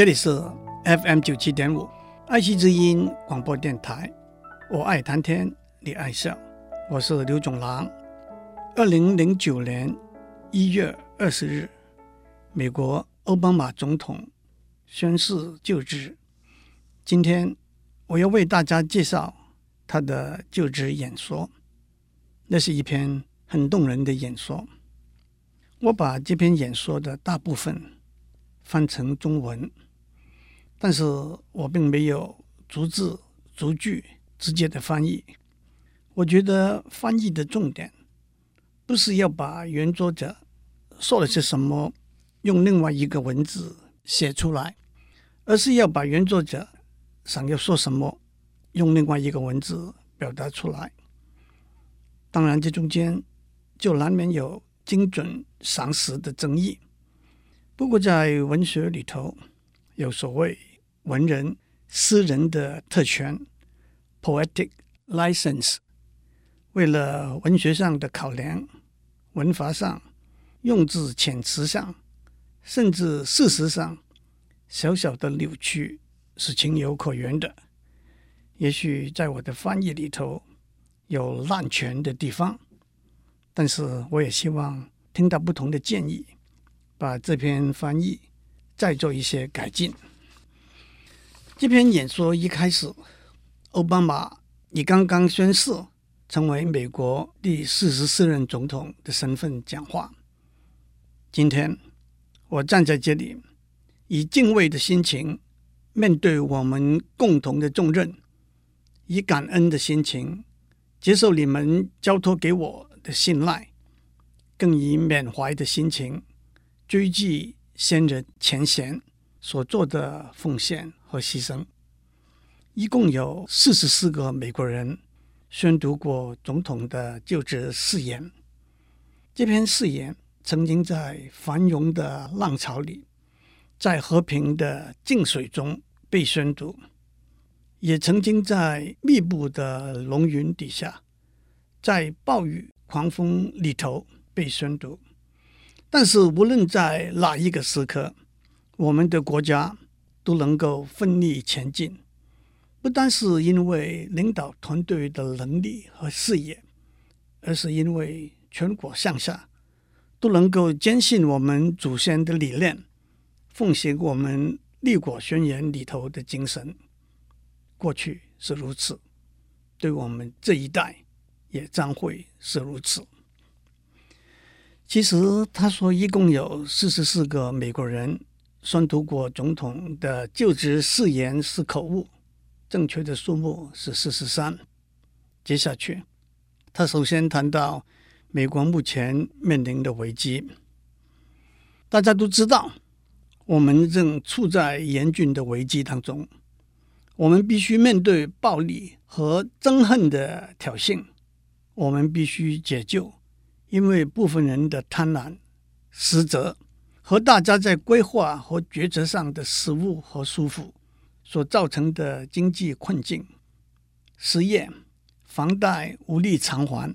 这里是 FM 九七点五爱惜之音广播电台，我爱谈天，你爱笑，我是刘总郎。二零零九年一月二十日，美国奥巴马总统宣誓就职。今天我要为大家介绍他的就职演说，那是一篇很动人的演说。我把这篇演说的大部分翻成中文。但是我并没有逐字逐句直接的翻译。我觉得翻译的重点不是要把原作者说了些什么用另外一个文字写出来，而是要把原作者想要说什么用另外一个文字表达出来。当然，这中间就难免有精准赏识的争议。不过，在文学里头，有所谓。文人诗人的特权 （poetic license），为了文学上的考量、文法上、用字遣词上，甚至事实上，小小的扭曲是情有可原的。也许在我的翻译里头有滥权的地方，但是我也希望听到不同的建议，把这篇翻译再做一些改进。这篇演说一开始，奥巴马以刚刚宣誓成为美国第四十四任总统的身份讲话。今天我站在这里，以敬畏的心情面对我们共同的重任，以感恩的心情接受你们交托给我的信赖，更以缅怀的心情追记先人前贤所做的奉献和牺牲，一共有四十四个美国人宣读过总统的就职誓言。这篇誓言曾经在繁荣的浪潮里，在和平的静水中被宣读，也曾经在密布的浓云底下，在暴雨狂风里头被宣读。但是，无论在哪一个时刻，我们的国家都能够奋力前进，不单是因为领导团队的能力和视野，而是因为全国上下都能够坚信我们祖先的理念，奉行我们立国宣言里头的精神。过去是如此，对我们这一代也将会是如此。其实他说，一共有四十四个美国人。宣读过总统的就职誓言是口误，正确的数目是四十三。接下去，他首先谈到美国目前面临的危机。大家都知道，我们正处在严峻的危机当中。我们必须面对暴力和憎恨的挑衅，我们必须解救，因为部分人的贪婪、实责。和大家在规划和决策上的失误和疏忽所造成的经济困境、失业、房贷无力偿还、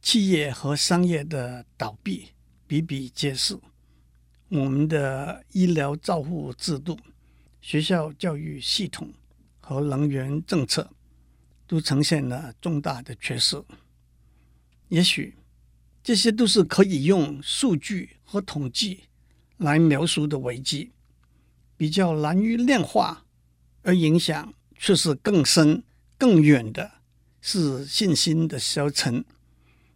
企业和商业的倒闭比比皆是。我们的医疗照护制度、学校教育系统和能源政策都呈现了重大的缺失。也许这些都是可以用数据和统计。来描述的危机比较难于量化，而影响却是更深更远的，是信心的消沉，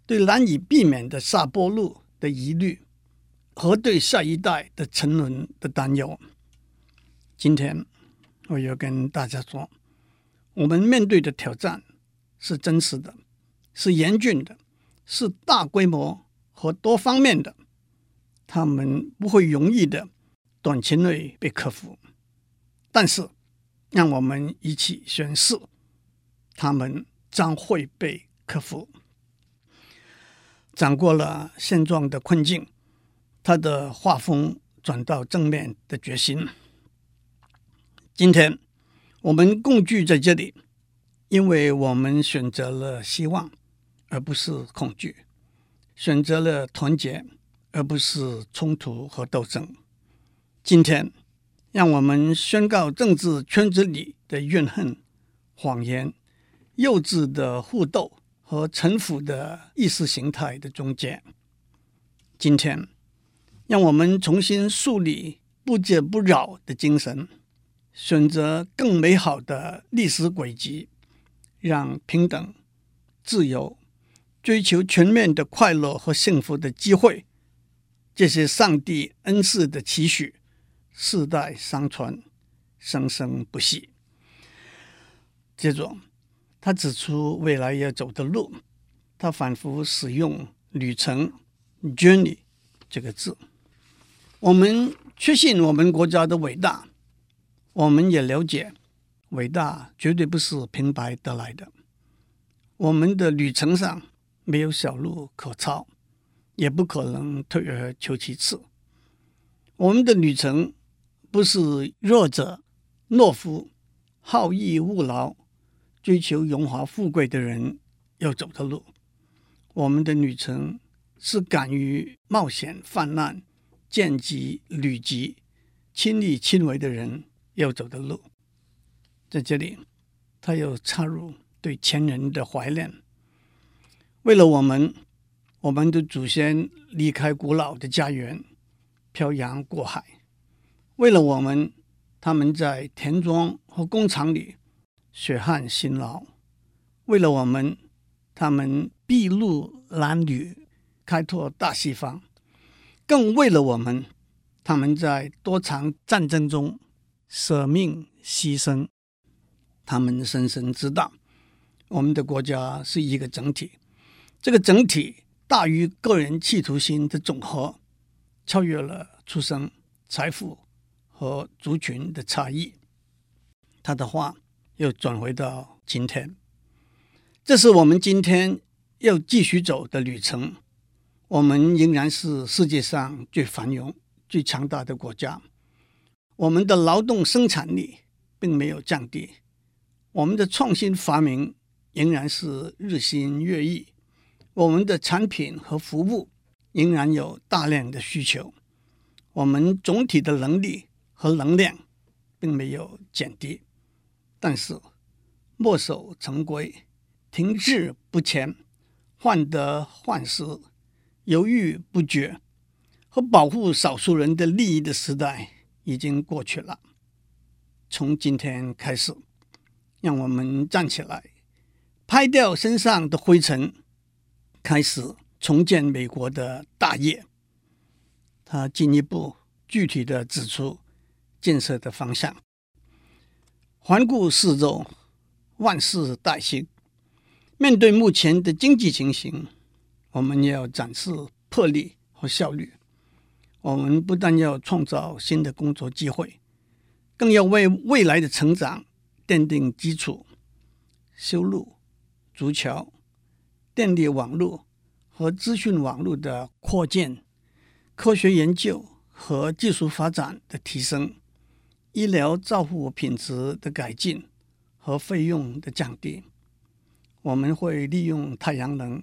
对难以避免的下坡路的疑虑，和对下一代的沉沦的担忧。今天我要跟大家说，我们面对的挑战是真实的，是严峻的，是大规模和多方面的。他们不会容易的短期内被克服，但是让我们一起宣誓，他们将会被克服。掌过了现状的困境，他的画风转到正面的决心。今天我们共聚在这里，因为我们选择了希望，而不是恐惧，选择了团结。而不是冲突和斗争。今天让我们宣告政治圈子里的怨恨、谎言、幼稚的互斗和陈腐的意识形态的终结。今天，让我们重新树立不折不挠的精神，选择更美好的历史轨迹，让平等、自由、追求全面的快乐和幸福的机会，这些上帝恩赐的期许。世代相传，生生不息。接着，他指出未来要走的路，他反复使用“旅程 ”（journey） 这个字。我们确信我们国家的伟大，我们也了解，伟大绝对不是平白得来的。我们的旅程上没有小路可抄，也不可能退而求其次。我们的旅程。不是弱者、懦夫、好逸恶劳、追求荣华富贵的人要走的路。我们的旅程是敢于冒险犯难、见机履机、亲力亲为的人要走的路。在这里，他又插入对前人的怀念。为了我们，我们的祖先离开古老的家园，漂洋过海。为了我们，他们在田庄和工厂里血汗辛劳；为了我们，他们筚路蓝缕，开拓大西方；更为了我们，他们在多场战争中舍命牺牲。他们深深知道，我们的国家是一个整体，这个整体大于个人企图心的总和，超越了出生、财富。和族群的差异，他的话又转回到今天，这是我们今天要继续走的旅程。我们仍然是世界上最繁荣、最强大的国家。我们的劳动生产力并没有降低，我们的创新发明仍然是日新月异，我们的产品和服务仍然有大量的需求，我们总体的能力。和能量并没有减低，但是墨守成规、停滞不前、患得患失、犹豫不决和保护少数人的利益的时代已经过去了。从今天开始，让我们站起来，拍掉身上的灰尘，开始重建美国的大业。他进一步具体地指出。建设的方向。环顾四周，万事待兴。面对目前的经济情形，我们要展示魄力和效率。我们不但要创造新的工作机会，更要为未来的成长奠定基础。修路、筑桥、电力网络和资讯网络的扩建，科学研究和技术发展的提升。医疗照护品质的改进和费用的降低，我们会利用太阳能、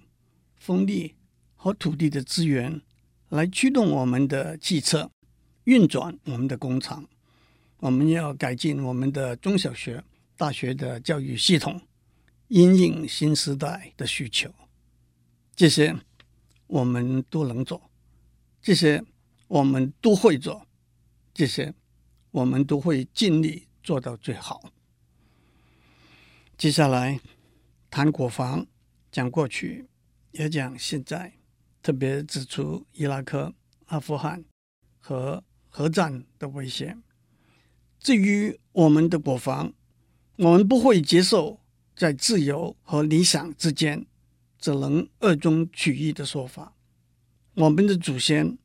风力和土地的资源来驱动我们的汽车，运转我们的工厂。我们要改进我们的中小学、大学的教育系统，因应新时代的需求。这些我们都能做，这些我们都会做，这些。我们都会尽力做到最好。接下来谈国防，讲过去，也讲现在，特别指出伊拉克、阿富汗和核战的危险。至于我们的国防，我们不会接受在自由和理想之间只能二中取一的说法。我们的祖先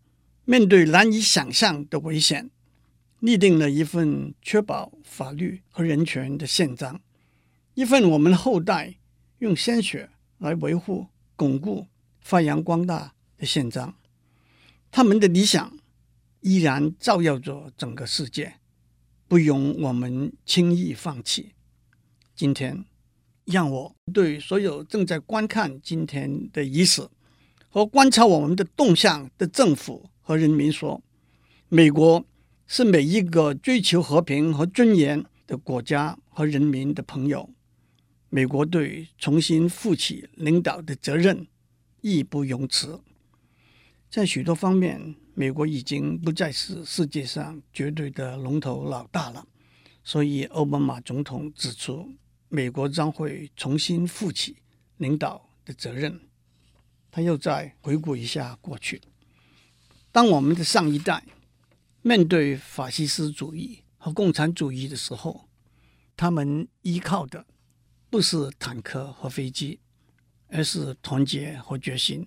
面对难以想象的危险。立定了一份确保法律和人权的宪章，一份我们后代用鲜血来维护、巩固、发扬光大的宪章。他们的理想依然照耀着整个世界，不容我们轻易放弃。今天，让我对所有正在观看今天的仪式和观察我们的动向的政府和人民说：美国。是每一个追求和平和尊严的国家和人民的朋友。美国对重新负起领导的责任，义不容辞。在许多方面，美国已经不再是世界上绝对的龙头老大了。所以，奥巴马总统指出，美国将会重新负起领导的责任。他又再回顾一下过去：当我们的上一代面对法西斯主义和共产主义的时候，他们依靠的。不是坦克和飞机，而是团结和决心。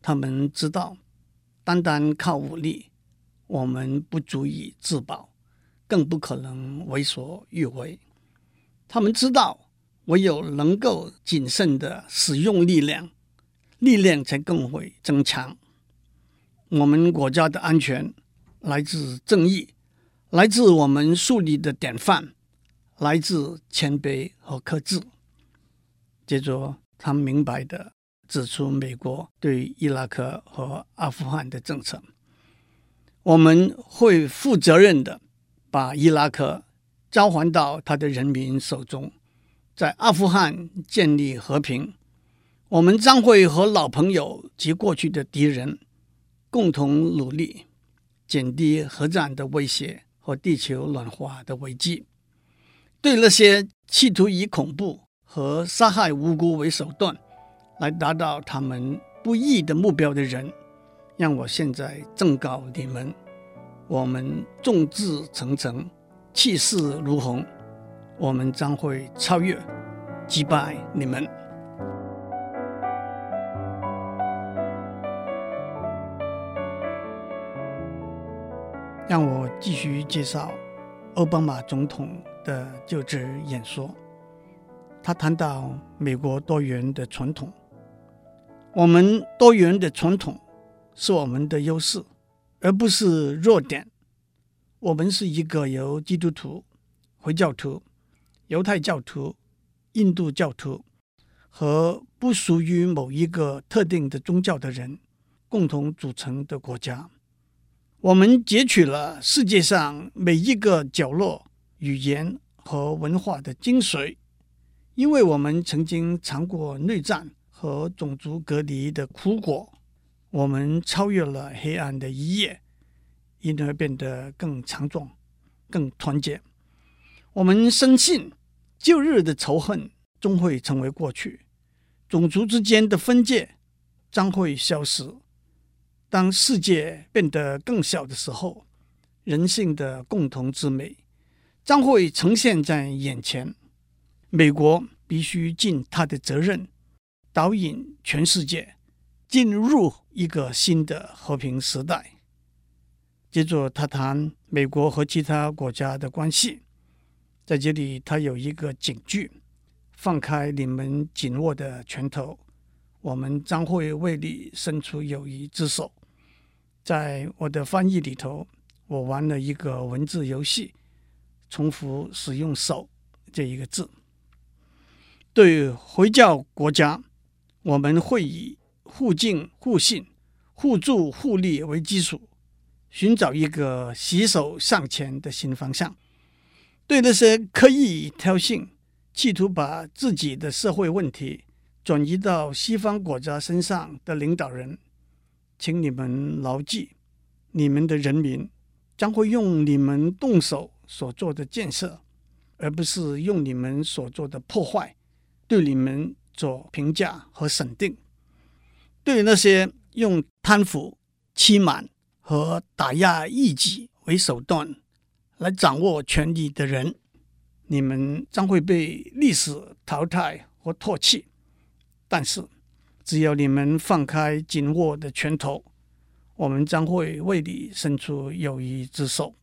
他们知道，单单靠武力，我们不足以自保，更不可能为所欲为。他们知道，唯有能够谨慎地使用力量，力量才更会增强。我们国家的安全来自正义，来自我们树立的典范。来自谦卑和克制。接着，他明白地指出美国对伊拉克和阿富汗的政策。我们会负责任地把伊拉克交还到他的人民手中，在阿富汗建立和平。我们将会和老朋友及过去的敌人共同努力，减低核战的威胁和地球暖化的危机。对那些企图以恐怖和杀害无辜为手段来达到他们不义的目标的人，让我现在正告你们：我们众志成城，气势如虹，我们将会超越、击败你们。让我继续介绍奥巴马总统。的就职演说，他谈到美国多元的传统。我们多元的传统是我们的优势，而不是弱点。我们是一个由基督徒、回教徒、犹太教徒、印度教徒和不属于某一个特定的宗教的人共同组成的国家。我们截取了世界上每一个角落。语言和文化的精髓，因为我们曾经尝过内战和种族隔离的苦果，我们超越了黑暗的一夜，因而变得更强壮、更团结。我们深信，旧日的仇恨终会成为过去，种族之间的分界将会消失。当世界变得更小的时候，人性的共同之美。将会呈现在眼前。美国必须尽他的责任，导引全世界进入一个新的和平时代。接着，他谈美国和其他国家的关系。在这里，他有一个警句：“放开你们紧握的拳头，我们将会为你伸出友谊之手。”在我的翻译里头，我玩了一个文字游戏。重复使用“手”这一个字。对回教国家，我们会以互敬互信、互助互利为基础，寻找一个携手向前的新方向。对那些刻意挑衅、企图把自己的社会问题转移到西方国家身上的领导人，请你们牢记：你们的人民将会用你们动手。所做的建设，而不是用你们所做的破坏对你们做评价和审定。对那些用贪腐、欺瞒和打压异己为手段来掌握权力的人，你们将会被历史淘汰和唾弃。但是，只要你们放开紧握的拳头，我们将会为你伸出友谊之手。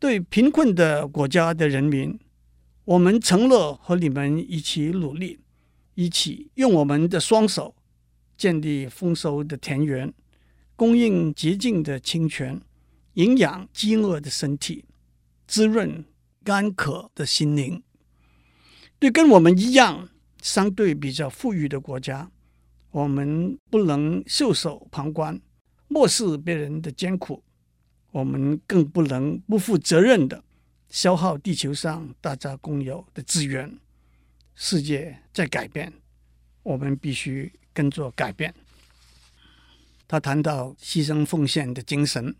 对贫困的国家的人民，我们承诺和你们一起努力，一起用我们的双手建立丰收的田园，供应洁净的清泉，营养饥饿的身体，滋润干渴的心灵。对跟我们一样相对比较富裕的国家，我们不能袖手旁观，漠视别人的艰苦。我们更不能不负责任的消耗地球上大家共有的资源。世界在改变，我们必须跟着改变。他谈到牺牲奉献的精神，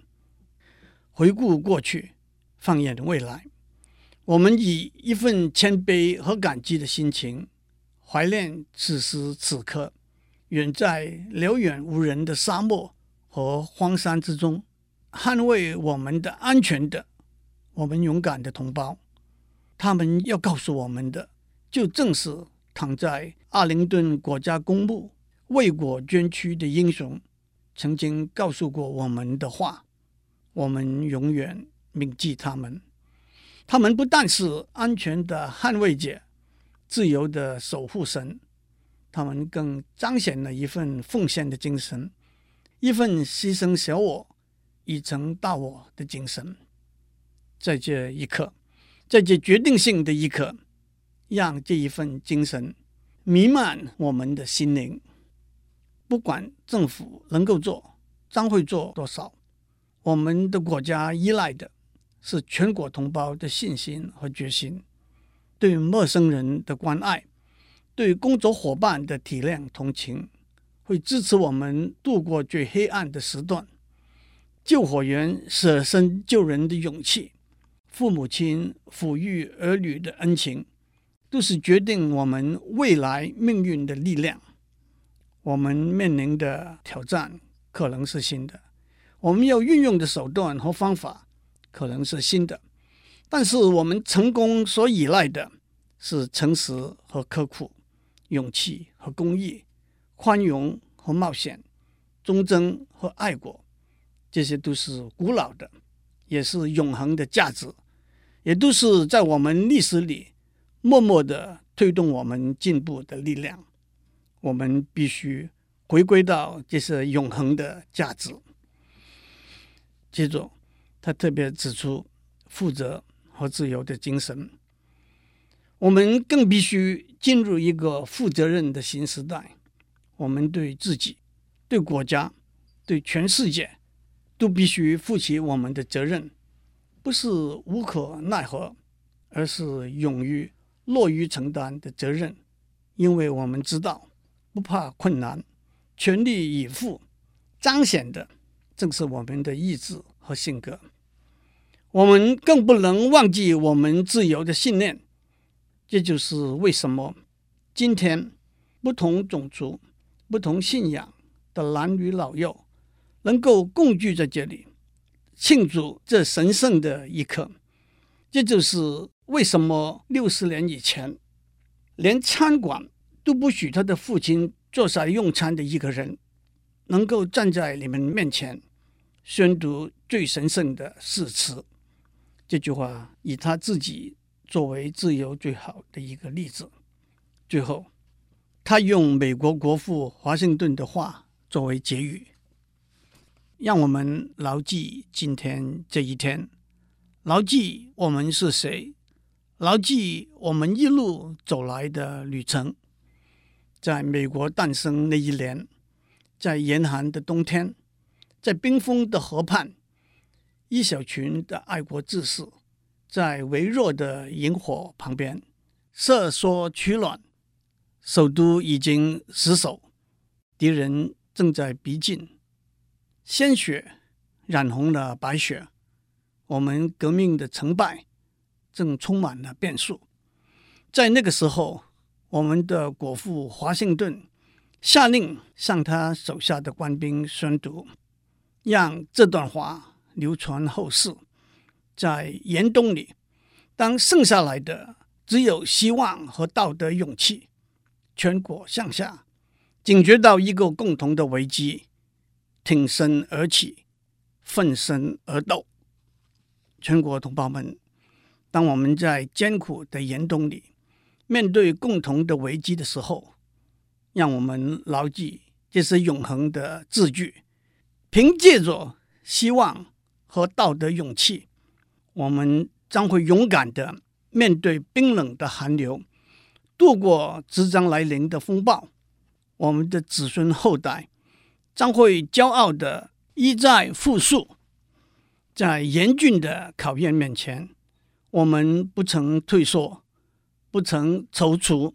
回顾过去，放眼未来，我们以一份谦卑和感激的心情，怀念此时此刻，远在辽远无人的沙漠和荒山之中，捍卫我们的安全的，我们勇敢的同胞，他们要告诉我们的，就正是躺在阿灵顿国家公墓为国捐躯的英雄。曾经告诉过我们的话。我们永远铭记他们。他们不但是安全的捍卫者，自由的守护神。他们更彰显了一份奉献的精神，一份牺牲小我以成大我的精神。在这一刻，在这决定性的一刻，让这一份精神弥漫我们的心灵。不管政府能够做，将会做多少，我们的国家依赖的是全国同胞的信心和决心，对陌生人的关爱。对工作伙伴的体谅同情，会支持我们度过最黑暗的时段。救火员舍身救人的勇气，父母亲抚育儿女的恩情，都是决定我们未来命运的力量。我们面临的挑战可能是新的，我们要运用的手段和方法可能是新的，但是我们成功所依赖的是诚实和刻苦。勇气和公益，宽容和冒险，忠贞和爱国，这些都是古老的，也是永恒的价值，也都是在我们历史里默默的推动我们进步的力量。我们必须回归到这是永恒的价值。接着，他特别指出负责和自由的精神。我们更必须进入一个负责任的新时代。我们对自己、对国家、对全世界，都必须负起我们的责任，不是无可奈何，而是勇于乐于承担的责任。因为我们知道，不怕困难，全力以赴，彰显的正是我们的意志和性格。我们更不能忘记我们自由的信念。这就是为什么今天不同种族、不同信仰的男女老幼能够共聚在这里，庆祝这神圣的一刻。这就是为什么六十年以前，连餐馆都不许他的父亲坐下用餐的一个人，能够站在你们面前宣读最神圣的誓词。这句话以他自己。作为自由最好的一个例子。最后，他用美国国父华盛顿的话作为结语，让我们牢记今天这一天，牢记我们是谁，牢记我们一路走来的旅程。在美国诞生那一年，在严寒的冬天，在冰封的河畔，一小群的爱国志士。在微弱的营火旁边，瑟缩取暖。首都已经失守，敌人正在逼近，鲜血染红了白雪。我们革命的成败正充满了变数。在那个时候，我们的国父华盛顿下令向他手下的官兵宣读，让这段话流传后世。在严冬里，当剩下来的只有希望和道德勇气，全国上下警觉到一个共同的危机，挺身而起，奋身而斗。全国同胞们，当我们在艰苦的严冬里面对共同的危机的时候，让我们牢记这是永恒的字句，凭借着希望和道德勇气。我们将会勇敢地面对冰冷的寒流，度过即将来临的风暴。我们的子孙后代将会骄傲地一再复述在严峻的考验面前，我们不曾退缩，不曾踌躇，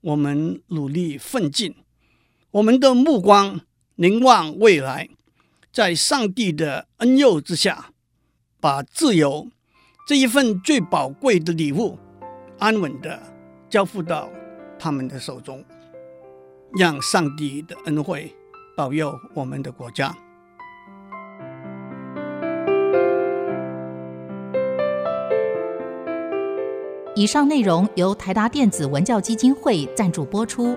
我们努力奋进，我们的目光凝望未来，在上帝的恩佑之下，把自由这一份最宝贵的礼物，安稳的交付到他们的手中，让上帝的恩惠保佑我们的国家。以上内容由台达电子文教基金会赞助播出。